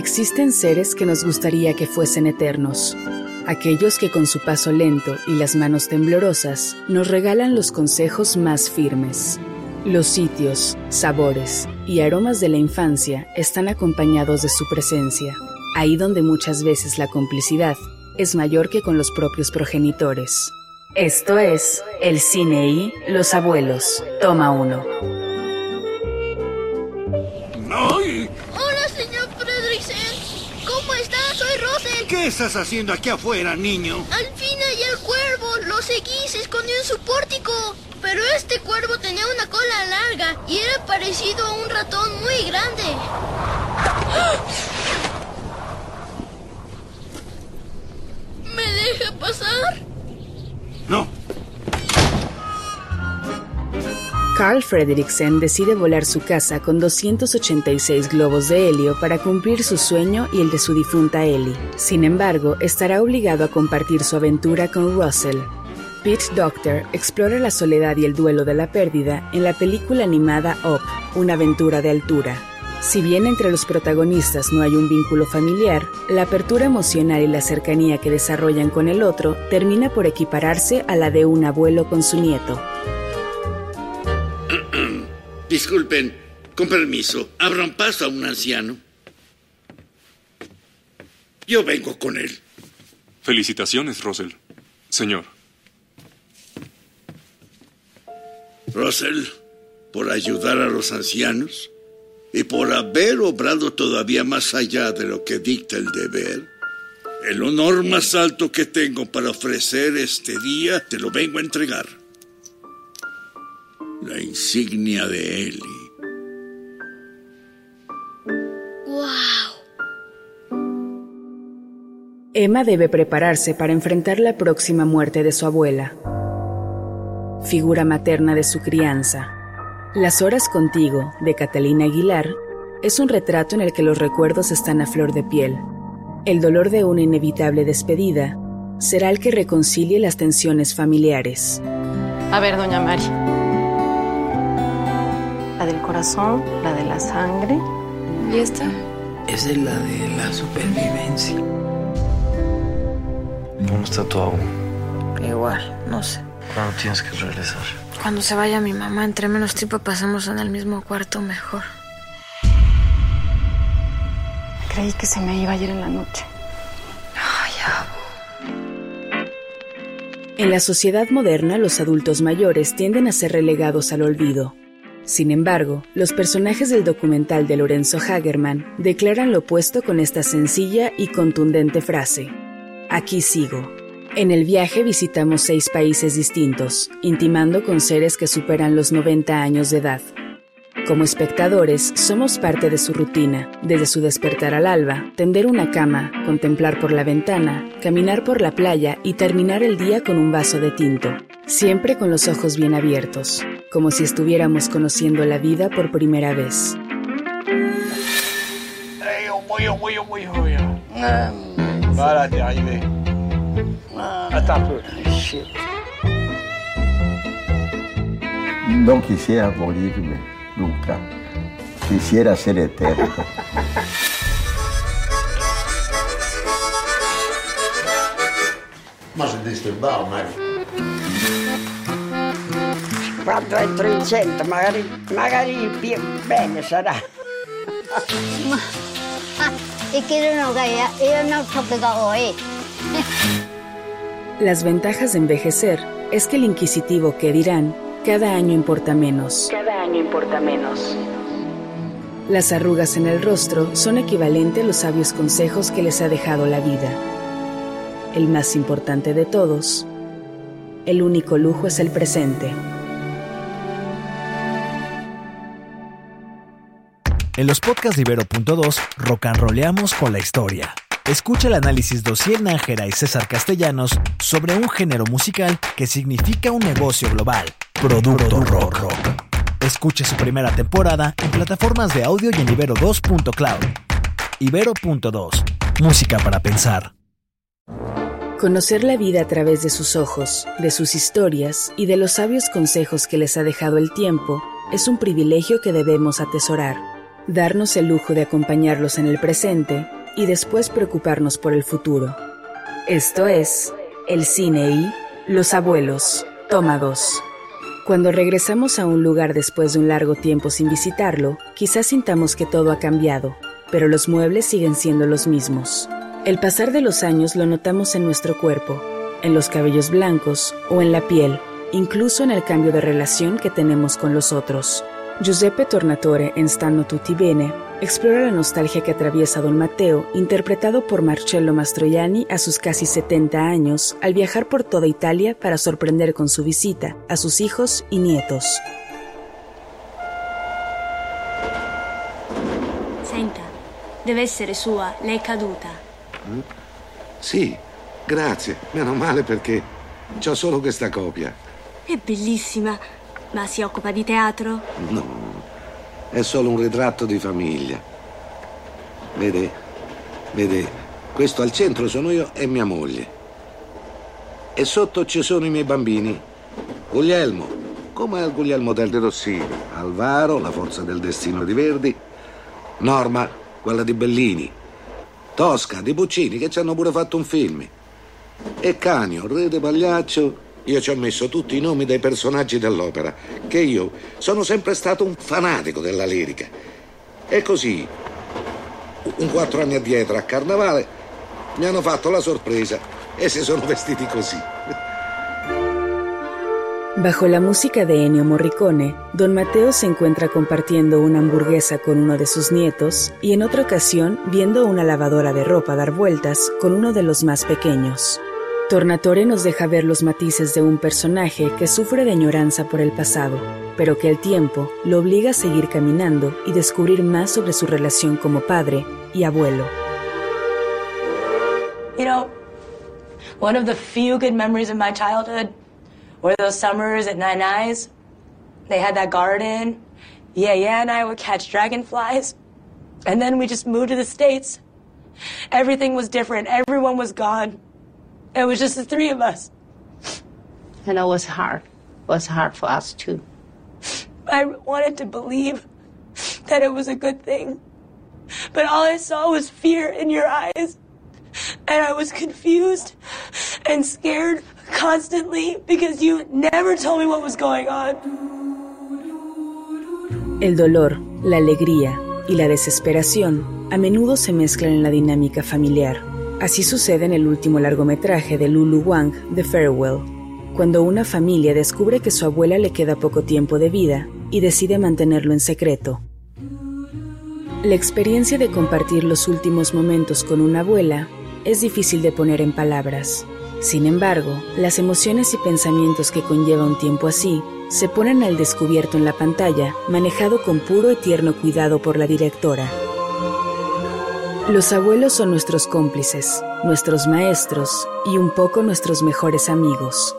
Existen seres que nos gustaría que fuesen eternos, aquellos que con su paso lento y las manos temblorosas nos regalan los consejos más firmes. Los sitios, sabores y aromas de la infancia están acompañados de su presencia, ahí donde muchas veces la complicidad es mayor que con los propios progenitores. Esto es El Cine y Los Abuelos. Toma uno. ¿Qué estás haciendo aquí afuera, niño? Al fin hallé el cuervo. Lo seguí se escondió en su pórtico. Pero este cuervo tenía una cola larga y era parecido a un ratón muy grande. ¿Me deja pasar? Carl Fredricksen decide volar su casa con 286 globos de helio para cumplir su sueño y el de su difunta Ellie. Sin embargo, estará obligado a compartir su aventura con Russell. Pete Doctor explora la soledad y el duelo de la pérdida en la película animada Up, una aventura de altura. Si bien entre los protagonistas no hay un vínculo familiar, la apertura emocional y la cercanía que desarrollan con el otro termina por equipararse a la de un abuelo con su nieto. Disculpen, con permiso, abran paso a un anciano. Yo vengo con él. Felicitaciones, Russell. Señor. Russell, por ayudar a los ancianos y por haber obrado todavía más allá de lo que dicta el deber. El honor más alto que tengo para ofrecer este día te lo vengo a entregar. La insignia de Eli. ¡Wow! Emma debe prepararse para enfrentar la próxima muerte de su abuela, figura materna de su crianza. Las horas contigo, de Catalina Aguilar, es un retrato en el que los recuerdos están a flor de piel. El dolor de una inevitable despedida será el que reconcilie las tensiones familiares. A ver, doña Mari. La del corazón, la de la sangre. ¿Y esta? Esa es la de la supervivencia. ¿Cómo está tu abuelo? Igual, no sé. ¿Cuándo tienes que regresar? Cuando se vaya mi mamá, entre menos tiempo pasamos en el mismo cuarto, mejor. Creí que se me iba ayer en la noche. Ay, En la sociedad moderna, los adultos mayores tienden a ser relegados al olvido. Sin embargo, los personajes del documental de Lorenzo Hagerman declaran lo opuesto con esta sencilla y contundente frase. Aquí sigo. En el viaje visitamos seis países distintos, intimando con seres que superan los 90 años de edad. Como espectadores, somos parte de su rutina, desde su despertar al alba, tender una cama, contemplar por la ventana, caminar por la playa y terminar el día con un vaso de tinto, siempre con los ojos bien abiertos, como si estuviéramos conociendo la vida por primera vez. No quisiera morirme nunca. Quisiera ser eterno. Quando entro in centro, magari, magari più bene sarà. Y quiero ella no hoy. Las ventajas de envejecer es que el inquisitivo que dirán cada año importa menos. Cada año importa menos. Las arrugas en el rostro son equivalentes a los sabios consejos que les ha dejado la vida. El más importante de todos, el único lujo es el presente. En los podcasts de Ibero.2, rock and rolleamos con la historia. Escucha el análisis de Ociel Nájera y César Castellanos sobre un género musical que significa un negocio global, Producto Rock. Escuche su primera temporada en plataformas de audio y en Ibero2.cloud. Ibero.2, música para pensar. Conocer la vida a través de sus ojos, de sus historias y de los sabios consejos que les ha dejado el tiempo es un privilegio que debemos atesorar. Darnos el lujo de acompañarlos en el presente y después preocuparnos por el futuro. Esto es El cine y Los abuelos. Toma 2. Cuando regresamos a un lugar después de un largo tiempo sin visitarlo, quizás sintamos que todo ha cambiado, pero los muebles siguen siendo los mismos. El pasar de los años lo notamos en nuestro cuerpo, en los cabellos blancos o en la piel, incluso en el cambio de relación que tenemos con los otros. Giuseppe Tornatore en Stanno Tutti Bene explora la nostalgia que atraviesa Don Matteo, interpretado por Marcello Mastroianni a sus casi 70 años, al viajar por toda Italia para sorprender con su visita a sus hijos y nietos. Senta, deve essere sua, lei è caduta. Mm? Sì, grazie. Meno male perché ho solo questa copia. È bellissima, ma si occupa di teatro? No, è solo un ritratto di famiglia. Vede, vede, questo al centro sono io e mia moglie. E sotto ci sono i miei bambini. Guglielmo, come il Guglielmo del De Rossini, Alvaro, la forza del destino di Verdi, Norma, quella di Bellini, Tosca, di Puccini, che ci hanno pure fatto un film. E Canio, Re de Pagliaccio, io ci ho messo tutti i nomi dei personaggi dell'opera, che io sono sempre stato un fanatico della lirica. E così, un quattro anni addietro a Carnavale, mi hanno fatto la sorpresa e si sono vestiti così. Bajo la música de Ennio Morricone, Don Mateo se encuentra compartiendo una hamburguesa con uno de sus nietos y en otra ocasión viendo una lavadora de ropa dar vueltas con uno de los más pequeños. Tornatore nos deja ver los matices de un personaje que sufre de añoranza por el pasado, pero que el tiempo lo obliga a seguir caminando y descubrir más sobre su relación como padre y abuelo. You know, one of the few good memories of my childhood were those summers at Nine Eyes. They had that garden. Yeah, yeah, and I would catch dragonflies. And then we just moved to the States. Everything was different. Everyone was gone. It was just the three of us. And it was hard. It was hard for us too. I wanted to believe that it was a good thing. But all I saw was fear in your eyes. And I was confused and scared constantly because you never told me what was going on. El dolor, la alegría y la desesperación a menudo se mezclan en la dinámica familiar. Así sucede en el último largometraje de Lulu Wang, The Farewell, cuando una familia descubre que su abuela le queda poco tiempo de vida y decide mantenerlo en secreto. La experiencia de compartir los últimos momentos con una abuela es difícil de poner en palabras. Sin embargo, las emociones y pensamientos que conlleva un tiempo así se ponen al descubierto en la pantalla, manejado con puro y tierno cuidado por la directora. Los abuelos son nuestros cómplices, nuestros maestros y un poco nuestros mejores amigos.